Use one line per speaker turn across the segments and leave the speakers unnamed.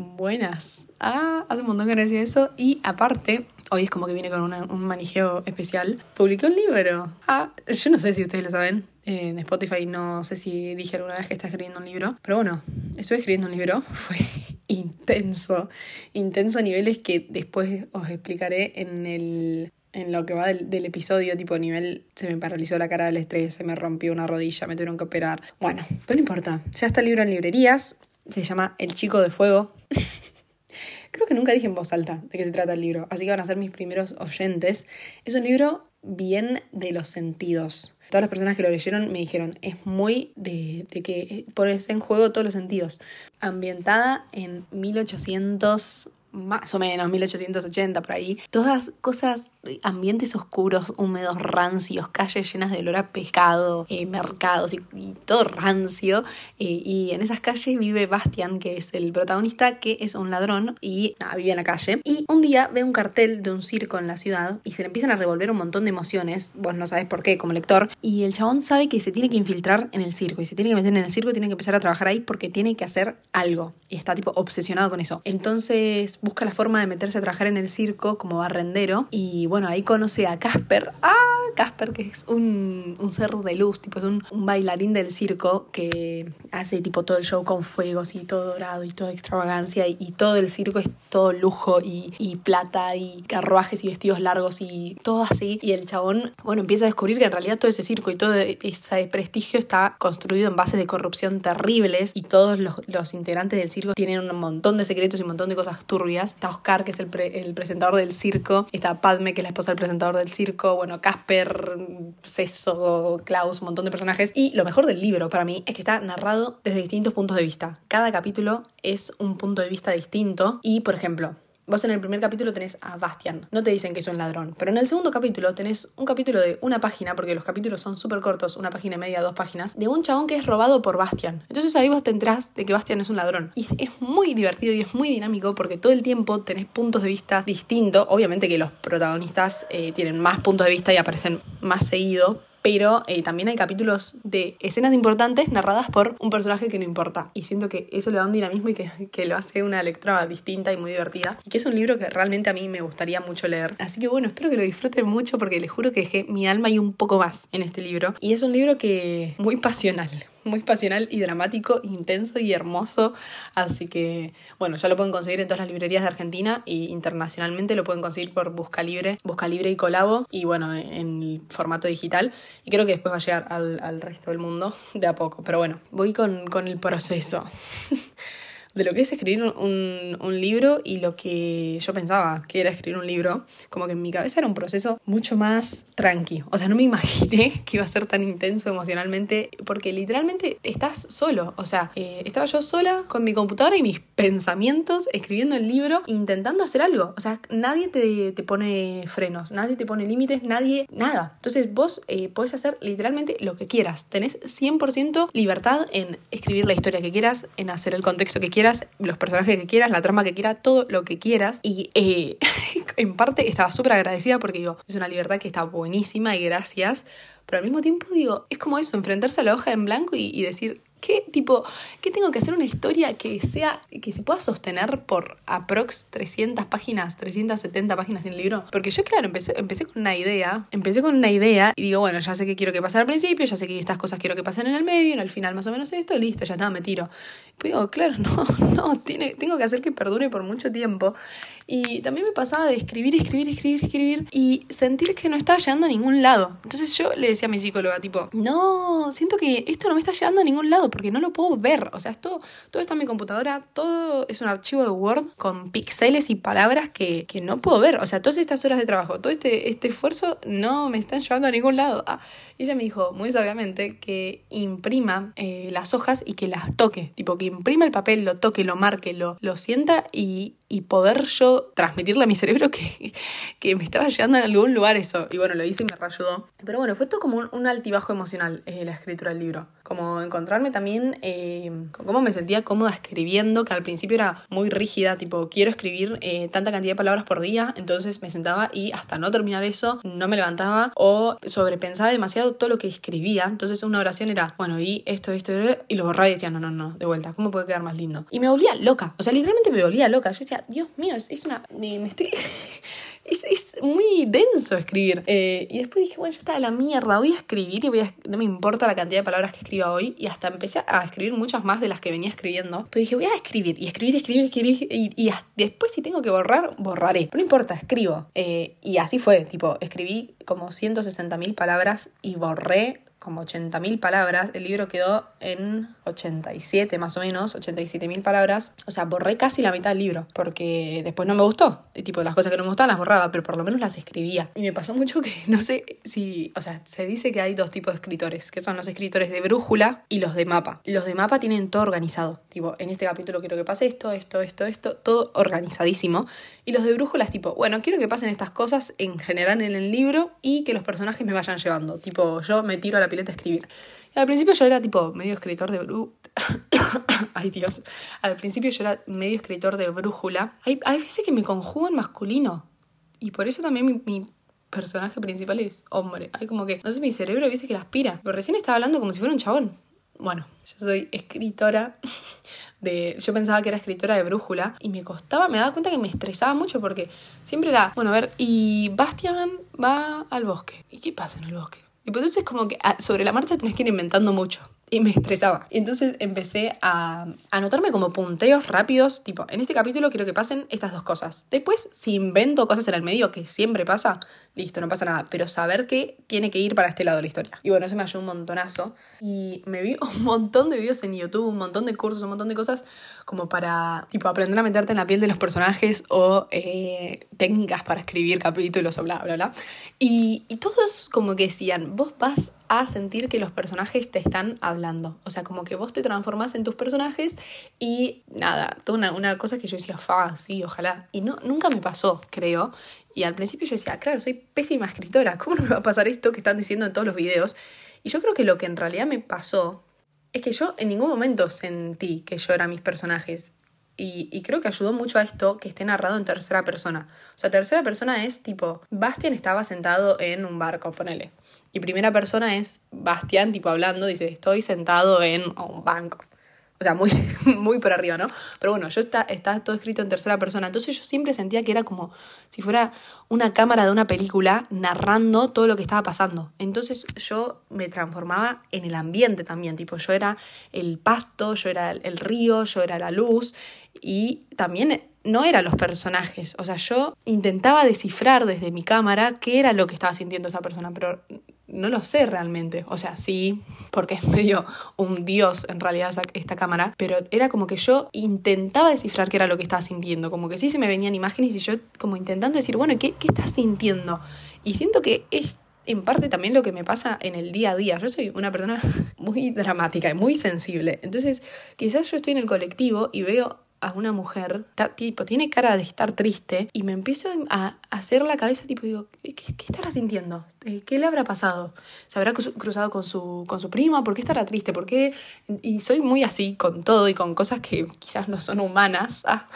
Buenas. Ah, hace un montón que no decía eso. Y aparte, hoy es como que viene con un manijeo especial. Publiqué un libro. Ah, yo no sé si ustedes lo saben. En Spotify no sé si dije alguna vez que está escribiendo un libro. Pero bueno, estoy escribiendo un libro. Fue intenso. Intenso a niveles que después os explicaré en el en lo que va del, del, episodio, tipo nivel, se me paralizó la cara del estrés, se me rompió una rodilla, me tuvieron que operar. Bueno, pero no importa. Ya está el libro en librerías. Se llama El Chico de Fuego. Creo que nunca dije en voz alta de qué se trata el libro, así que van a ser mis primeros oyentes. Es un libro bien de los sentidos. Todas las personas que lo leyeron me dijeron, es muy de, de que pones en juego todos los sentidos. Ambientada en 1800 más o menos 1880 por ahí. Todas cosas, ambientes oscuros, húmedos, rancios, calles llenas de olor a pescado, eh, mercados y, todo rancio. Eh, y en esas calles vive Bastian, que es el protagonista, que es un ladrón y vive en la calle. Y un día ve un cartel de un circo en la ciudad y se le empiezan a revolver un montón de emociones. Vos no sabes por qué como lector. Y el chabón sabe que se tiene que infiltrar en el circo y se tiene que meter en el circo, tiene que empezar a trabajar ahí porque tiene que hacer algo. Y está tipo obsesionado con eso. Entonces busca la forma de meterse a trabajar en el circo como barrendero. Y bueno, ahí conoce a Casper. ¡Ah! Casper, que es un, un de luz, tipo es un, bailarín del circo que hace tipo todo el show con fuegos y todo dorado y toda extravagancia. Y, todo el circo es todo lujo y, plata y carruajes y vestidos largos y todo así. Y el chabón, bueno, empieza a descubrir que en realidad todo ese circo y todo ese prestigio está construido en bases de corrupción terribles y todos los, los integrantes del circo tienen un montón de secretos y un montón de cosas turbias está Oscar, que es el, el, presentador del circo, está Padme, que es la esposa del presentador del circo, bueno, Casper, Ceso, Klaus, un montón de personajes. Y lo mejor del libro para mí es que está narrado desde distintos puntos de vista. Cada capítulo es un punto de vista distinto y, por ejemplo, Vos en el primer capítulo tenés a Bastian, no te dicen que es un ladrón, pero en el segundo capítulo tenés un capítulo de una página, porque los capítulos son súper cortos, una página y media, dos páginas, de un chabón que es robado por Bastian. Entonces ahí vos te enterás de que Bastian es un ladrón. Y es muy divertido y es muy dinámico porque todo el tiempo tenés puntos de vista distintos. Obviamente que los protagonistas eh, tienen más puntos de vista y aparecen más seguido, pero eh, también hay capítulos de escenas importantes narradas por un personaje que no importa. Y siento que eso le da un dinamismo y que, que, lo hace una lectura distinta y muy divertida. Y que es un libro que realmente a mí me gustaría mucho leer. Así que bueno, espero que lo disfruten mucho porque les juro que dejé mi alma y un poco más en este libro. Y es un libro que muy pasional muy pasional y dramático, intenso y hermoso. Así que, bueno, ya lo pueden conseguir en todas las librerías de Argentina y internacionalmente lo pueden conseguir por Busca Libre, Busca Libre y Colabo y bueno, en formato digital. Y creo que después va a llegar al, al resto del mundo de a poco. Pero bueno, voy con, con el proceso. de lo que es escribir un, un, libro y lo que yo pensaba que era escribir un libro, como que en mi cabeza era un proceso mucho más tranqui. O sea, no me imaginé que iba a ser tan intenso emocionalmente, porque literalmente estás solo. O sea, eh, estaba yo sola con mi computadora y mis pensamientos escribiendo el libro, intentando hacer algo. O sea, nadie te, te pone frenos, nadie te pone límites, nadie, nada. Entonces vos eh, podés hacer literalmente lo que quieras. Tenés 100% libertad en escribir la historia que quieras, en hacer el contexto que quieras los personajes que quieras, la trama que quieras, todo lo que quieras. Y eh, en parte estaba súper agradecida porque digo, es una libertad que está buenísima y gracias. Pero al mismo tiempo digo, es como eso, enfrentarse a la hoja en blanco y decir, ¿Qué tipo, qué tengo que hacer una historia que sea, que se pueda sostener por aprox 300 páginas, 370 páginas en el libro? Porque yo, claro, empecé, empecé con una idea, empecé con una idea y digo, bueno, ya sé que quiero que pase al principio, ya sé que estas cosas quiero que pasen en el medio, en el final más o menos esto, listo, ya está, me tiro. Pero digo, claro, no, no, tiene, tengo que hacer que perdure por mucho tiempo. Y también me pasaba de escribir, escribir, escribir, escribir y sentir que no estaba llegando a ningún lado. Entonces yo le decía a mi psicóloga, tipo, no, siento que esto no me está llegando a ningún lado porque no lo puedo ver. O sea, esto, todo está en mi computadora, todo es un archivo de Word con píxeles y palabras que, que, no puedo ver. O sea, todas estas horas de trabajo, todo este, este esfuerzo no me están llevando a ningún lado. Ah, y ella me dijo muy sabiamente que imprima eh, las hojas y que las toque. Tipo, que imprima el papel, lo toque, lo marque, lo, lo sienta y, y poder yo transmitirle a mi cerebro que, que, me estaba llegando a algún lugar eso. Y bueno, lo hice y me reayudó. Pero bueno, fue todo como un, altibajo emocional eh, la escritura del libro. Como encontrarme también eh, con cómo me sentía cómoda escribiendo, que al principio era muy rígida, tipo, quiero escribir eh, tanta cantidad de palabras por día, entonces me sentaba y hasta no terminar eso no me levantaba o sobrepensaba demasiado todo lo que escribía. Entonces una oración era, bueno, y esto, esto, y lo borraba y decía, no, no, no, de vuelta, ¿cómo puede quedar más lindo? Y me volvía loca, o sea, literalmente me volvía loca. Yo decía, Dios mío, es, una... me estoy... es, muy denso escribir. Eh, y después dije, bueno, ya está la mierda, voy a escribir y voy a, no me importa la cantidad de palabras que escriba hoy. Y hasta empecé a escribir muchas más de las que venía escribiendo. Pero dije, voy a escribir y escribir, escribir, escribir. Y, después si tengo que borrar, borraré. No importa, escribo. Eh, y así fue, tipo, escribí como 160.000 palabras y borré como 80.000 palabras, el libro quedó en 87 más o menos, 87.000 palabras, o sea, borré casi la mitad del libro, porque después no me gustó, tipo las cosas que no me gustaban las borraba, pero por lo menos las escribía. Y me pasó mucho que no sé si, o sea, se dice que hay dos tipos de escritores, que son los escritores de brújula y los de mapa. Los de mapa tienen todo organizado, tipo, en este capítulo quiero que pase esto, esto, esto, esto, todo organizadísimo. Y los de brújula es tipo, bueno, quiero que pasen estas cosas en general en el libro y que los personajes me vayan llevando, tipo, yo me tiro a la pileta a escribir. Y al principio yo era tipo medio escritor de bru... Ay Dios. Al principio yo era medio escritor de brújula. Hay, hay veces que me conjugo en masculino. Y por eso también mi, personaje principal es hombre. Hay como que, no sé, mi cerebro a veces que la aspira. Pero recién estaba hablando como si fuera un chabón. Bueno, yo soy escritora de. Yo pensaba que era escritora de brújula y me costaba, me daba cuenta que me estresaba mucho porque siempre era, bueno, a ver, y Bastian va al bosque. ¿Y qué pasa en el bosque? Y pues entonces como que ah, sobre la marcha tenés que ir inventando mucho. Y me estresaba. Y entonces empecé a anotarme como punteos rápidos, tipo, en este capítulo quiero que pasen estas dos cosas. Después, si invento cosas en el medio, que siempre pasa, listo, no pasa nada. Pero saber que tiene que ir para este lado de la historia. Y bueno, eso me ayudó un montonazo. Y me vi un montón de videos en YouTube, un montón de cursos, un montón de cosas como para, tipo, aprender a meterte en la piel de los personajes o eh, técnicas para escribir capítulos o bla, bla, bla. Y, y todos como que decían, vos vas a sentir que los personajes te están hablando. O sea, como que vos te transformás en tus personajes y nada, toda una, una cosa que yo decía, fa, sí, ojalá. Y no, nunca me pasó, creo. Y al principio yo decía, claro, soy pésima escritora, ¿cómo no me va a pasar esto que están diciendo en todos los videos? Y yo creo que lo que en realidad me pasó es que yo en ningún momento sentí que yo era mis personajes. Y, creo que ayudó mucho a esto que esté narrado en tercera persona. O sea, tercera persona es tipo, Bastian estaba sentado en un barco, ponele. Y primera persona es Bastian, tipo hablando, dice, estoy sentado en un banco. O sea, muy, muy por arriba, ¿no? Pero bueno, yo está, está todo escrito en tercera persona. Entonces yo siempre sentía que era como si fuera una cámara de una película narrando todo lo que estaba pasando. Entonces yo me transformaba en el ambiente también. Tipo, yo era el pasto, yo era el río, yo era la luz. Y también no eran los personajes. O sea, yo intentaba descifrar desde mi cámara qué era lo que estaba sintiendo esa persona, pero no lo sé realmente. O sea, sí, porque es medio un dios en realidad esta cámara, pero era como que yo intentaba descifrar qué era lo que estaba sintiendo, como que sí se me venían imágenes y yo como intentando decir, bueno, ¿qué, qué estás sintiendo? Y siento que es en parte también lo que me pasa en el día a día. Yo soy una persona muy dramática y muy sensible. Entonces, quizás yo estoy en el colectivo y veo a una mujer, tipo, tiene cara de estar triste, y me empiezo a hacer la cabeza, tipo, digo, ¿qué, estará sintiendo? Eh, ¿Qué le habrá pasado? ¿Se habrá cruzado con su, con su prima? ¿Por qué estará triste? ¿Por qué? Y soy muy así con todo y con cosas que quizás no son humanas, ah,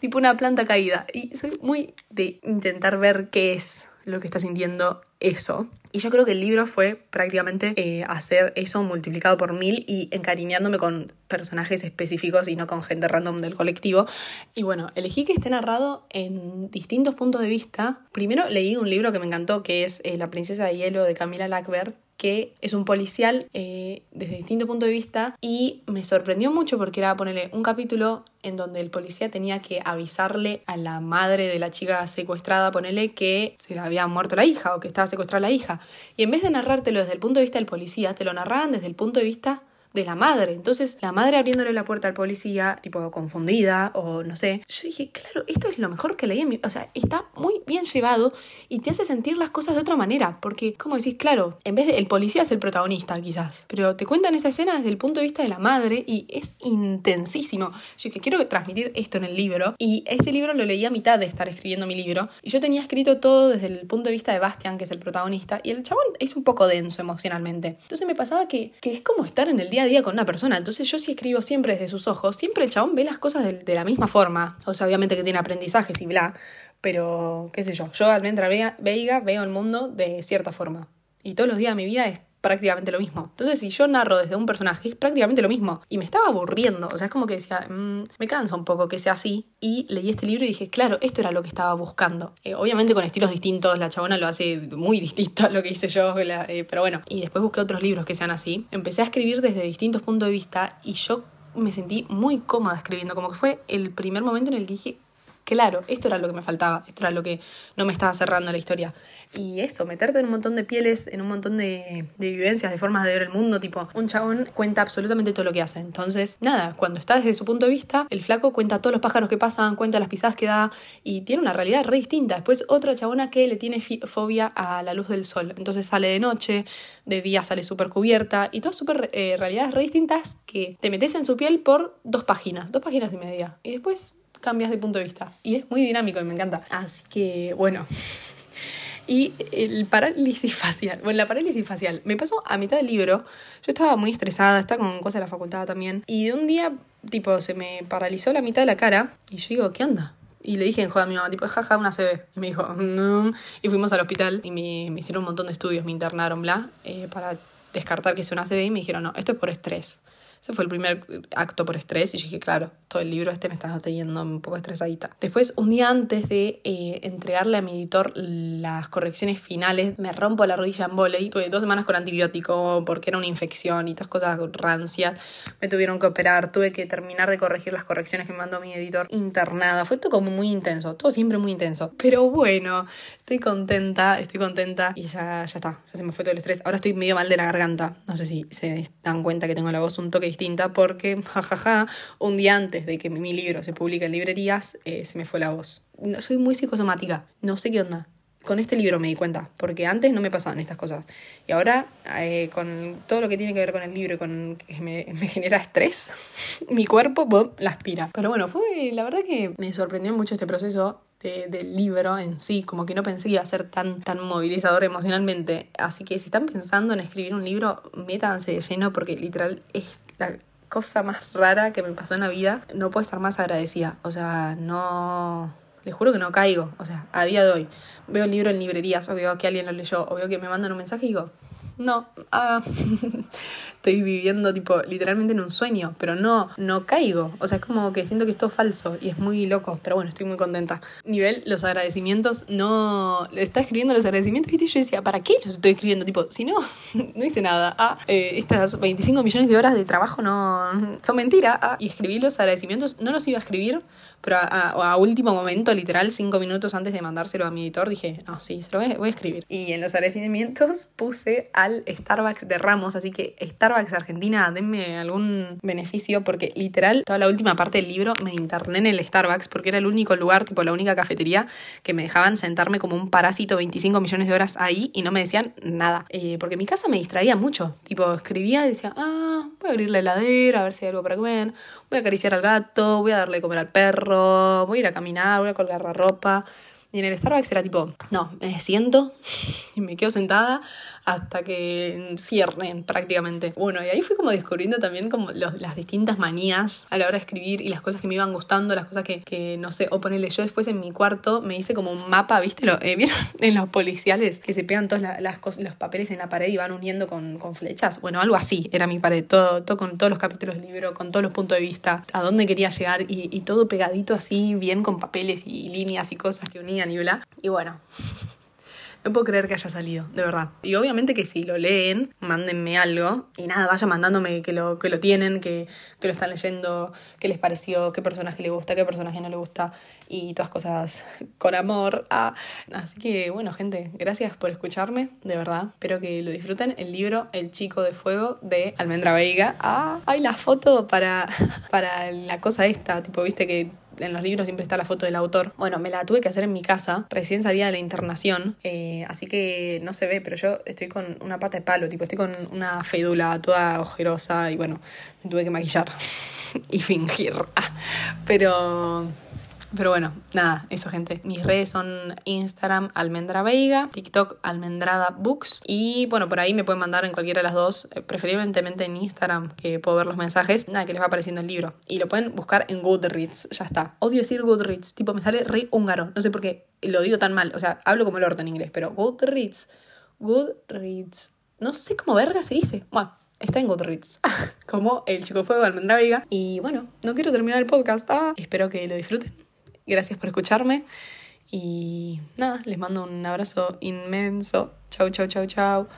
tipo una planta caída. Y soy muy de intentar ver qué es lo que está sintiendo eso. Y yo creo que el libro fue prácticamente eh, hacer eso multiplicado por mil y encariñándome con personajes específicos y no con gente random del colectivo. Y bueno, elegí que esté narrado en distintos puntos de vista. Primero leí un libro que me encantó, que es eh, La princesa de hielo de Camila Lackberg, que es un policial eh, desde distinto punto de vista y me sorprendió mucho porque era ponerle un capítulo en donde el policía tenía que avisarle a la madre de la chica secuestrada, ponele que se le había muerto la hija o que estaba secuestrada la hija. Y en vez de narrártelo desde el punto de vista del policía, te lo narraban desde el punto de vista de la madre. Entonces, la madre abriéndole la puerta al policía, tipo confundida o no sé. Yo dije, claro, esto es lo mejor que leí en mi. O sea, está muy bien llevado y te hace sentir las cosas de otra manera. Porque, como decís, claro, en vez de. El policía es el protagonista, quizás. Pero te cuentan esa escena desde el punto de vista de la madre y es intensísimo. Yo que quiero transmitir esto en el libro. Y este libro lo leí a mitad de estar escribiendo mi libro. Y yo tenía escrito todo desde el punto de vista de Bastian, que es el protagonista. Y el chabón es un poco denso emocionalmente. Entonces me pasaba que, que es como estar en el día día con una persona. Entonces yo si escribo siempre desde sus ojos, siempre el chabón ve las cosas de, de la misma forma. O sea, obviamente que tiene aprendizajes y bla, pero qué sé yo, yo Almendra Veiga veo el mundo de cierta forma. Y todos los días de mi vida es prácticamente lo mismo. Entonces, si yo narro desde un personaje, es prácticamente lo mismo. Y me estaba aburriendo. O sea, es como que decía, mm, me cansa un poco que sea así. Y leí este libro y dije, claro, esto era lo que estaba buscando. Eh, obviamente con estilos distintos, la chabona lo hace muy distinto a lo que hice yo. Eh, pero bueno, y después busqué otros libros que sean así. Empecé a escribir desde distintos puntos de vista y yo me sentí muy cómoda escribiendo. Como que fue el primer momento en el que dije, Claro, esto era lo que me faltaba, esto era lo que no me estaba cerrando la historia. Y eso, meterte en un montón de pieles, en un montón de, vivencias, de formas de ver el mundo, tipo, un chabón cuenta absolutamente todo lo que hace. Entonces, nada, cuando está desde su punto de vista, el flaco cuenta todos los pájaros que pasan, cuenta las pisadas que da y tiene una realidad re distinta. Después, otra chabona que le tiene fobia a la luz del sol. Entonces sale de noche, de día sale súper cubierta y todas súper eh, realidades re distintas que te metes en su piel por dos páginas, dos páginas y media. Y después cambias de punto de vista. Y es muy dinámico y me encanta. Así que, bueno. Y el parálisis facial. Bueno, la parálisis facial. Me pasó a mitad del libro. Yo estaba muy estresada, estaba con cosas de la facultad también. Y de un día, tipo, se me paralizó la mitad de la cara. Y yo digo, ¿qué onda? Y le dije en joda a mi mamá, tipo, jaja, una CB. Y me dijo, no. Y fuimos al hospital y me, me hicieron un montón de estudios, me internaron, bla, eh, para descartar que sea una CB. Y me dijeron, no, esto es por estrés. Ese fue el primer acto por estrés y dije, claro, todo el libro este me estaba teniendo un poco estresadita. Después, un día antes de eh, entregarle a mi editor las correcciones finales, me rompo la rodilla en volei. Tuve dos semanas con antibiótico porque era una infección y todas cosas rancias. Me tuvieron que operar, tuve que terminar de corregir las correcciones que me mandó mi editor internada. Fue todo como muy intenso, todo siempre muy intenso. Pero bueno, estoy contenta, estoy contenta y ya, ya está, ya se me fue todo el estrés. Ahora estoy medio mal de la garganta. No sé si se dan cuenta que tengo la voz un toque distinta porque, jajaja, un día antes de que mi libro se publique en librerías, eh, se me fue la voz. No, soy muy psicosomática, no sé qué onda. Con este libro me di cuenta, porque antes no me pasaban estas cosas. Y ahora, eh, con todo lo que tiene que ver con el libro y con que me, genera estrés, mi cuerpo la aspira. Pero bueno, fue la verdad que me sorprendió mucho este proceso del libro en sí, como que no pensé que iba a ser tan, tan movilizador emocionalmente. Así que si están pensando en escribir un libro, métanse de lleno porque literal es la cosa más rara que me pasó en la vida. No puedo estar más agradecida. O sea, no... Les juro que no caigo. O sea, a día de hoy veo el libro en librerías o veo que alguien lo leyó o veo que me mandan un mensaje y digo, no, ah, estoy viviendo tipo literalmente en un sueño, pero no, no caigo. O sea, es como que siento que es todo falso y es muy loco, pero bueno, estoy muy contenta. Nivel, los agradecimientos, no, está escribiendo los agradecimientos. Y yo decía, ¿para qué los estoy escribiendo? Tipo, si no, no hice nada. Ah, eh, estas 25 millones de horas de trabajo no son mentira. Ah, y escribí los agradecimientos, no los iba a escribir pero a, último momento, literal, cinco minutos antes de mandárselo a mi editor, dije, no, sí, se lo voy, a escribir. Y en los agradecimientos puse Starbucks de Ramos, así que Starbucks Argentina, denme algún beneficio, porque literal, toda la última parte del libro me interné en el Starbucks, porque era el único lugar, tipo la única cafetería, que me dejaban sentarme como un parásito 25 millones de horas ahí y no me decían nada. Eh, porque mi casa me distraía mucho, tipo, escribía y decía, ah, voy a abrir la heladera, a ver si hay algo para comer, voy a acariciar al gato, voy a darle de comer al perro, voy a ir a caminar, voy a colgar la ropa. Y en el Starbucks era tipo, no, me siento y me quedo sentada hasta que cierren prácticamente. Bueno, y ahí fui como descubriendo también como las distintas manías a la hora de escribir y las cosas que me iban gustando, las cosas que, no sé, o ponerle yo después en mi cuarto me hice como un mapa, ¿viste? Lo, eh, ¿Vieron en los policiales que se pegan todos las cosas, los papeles en la pared y van uniendo con, flechas? Bueno, algo así era mi pared, todo, todo con todos los capítulos del libro, con todos los puntos de vista, a dónde quería llegar y, y todo pegadito así, bien con papeles y líneas y cosas que y bueno. No puedo creer que haya salido, de verdad. Y obviamente que si lo leen, mándenme algo. Y nada, vayan mandándome que lo, que lo tienen, que, que lo están leyendo, qué les pareció, qué personaje le gusta, qué personaje no le gusta. Y todas cosas con amor. Ah. Así que bueno, gente, gracias por escucharme, de verdad. Espero que lo disfruten. El libro El Chico de Fuego de Almendra Veiga. Ah, hay la foto para, para la cosa esta, tipo, viste que en los libros siempre está la foto del autor. Bueno, me la tuve que hacer en mi casa, recién salía de la internación, eh, así que no se ve, pero yo estoy con una pata de palo, tipo, estoy con una fédula toda ojerosa y bueno, me tuve que maquillar y fingir. pero Pero bueno, nada, eso gente. Mis redes son Instagram Almendra Veiga, TikTok Almendrada Books y bueno, por ahí me pueden mandar en cualquiera de las dos, eh, preferiblemente en Instagram, que puedo ver los mensajes, nada, que les va apareciendo el libro. Y lo pueden buscar en Goodreads, ya está. Odio decir Goodreads, tipo me sale re húngaro, no sé por qué lo digo tan mal, o sea, hablo como el orto en inglés, pero Goodreads, Goodreads, no sé cómo verga se dice. Bueno, está en Goodreads, como El Chico Fuego de Almendra Veiga. Y bueno, no quiero terminar el podcast, ah, espero que lo disfruten. Gracias por escucharme. Y nada, les mando un abrazo inmenso. Chau, chau, chau, chau.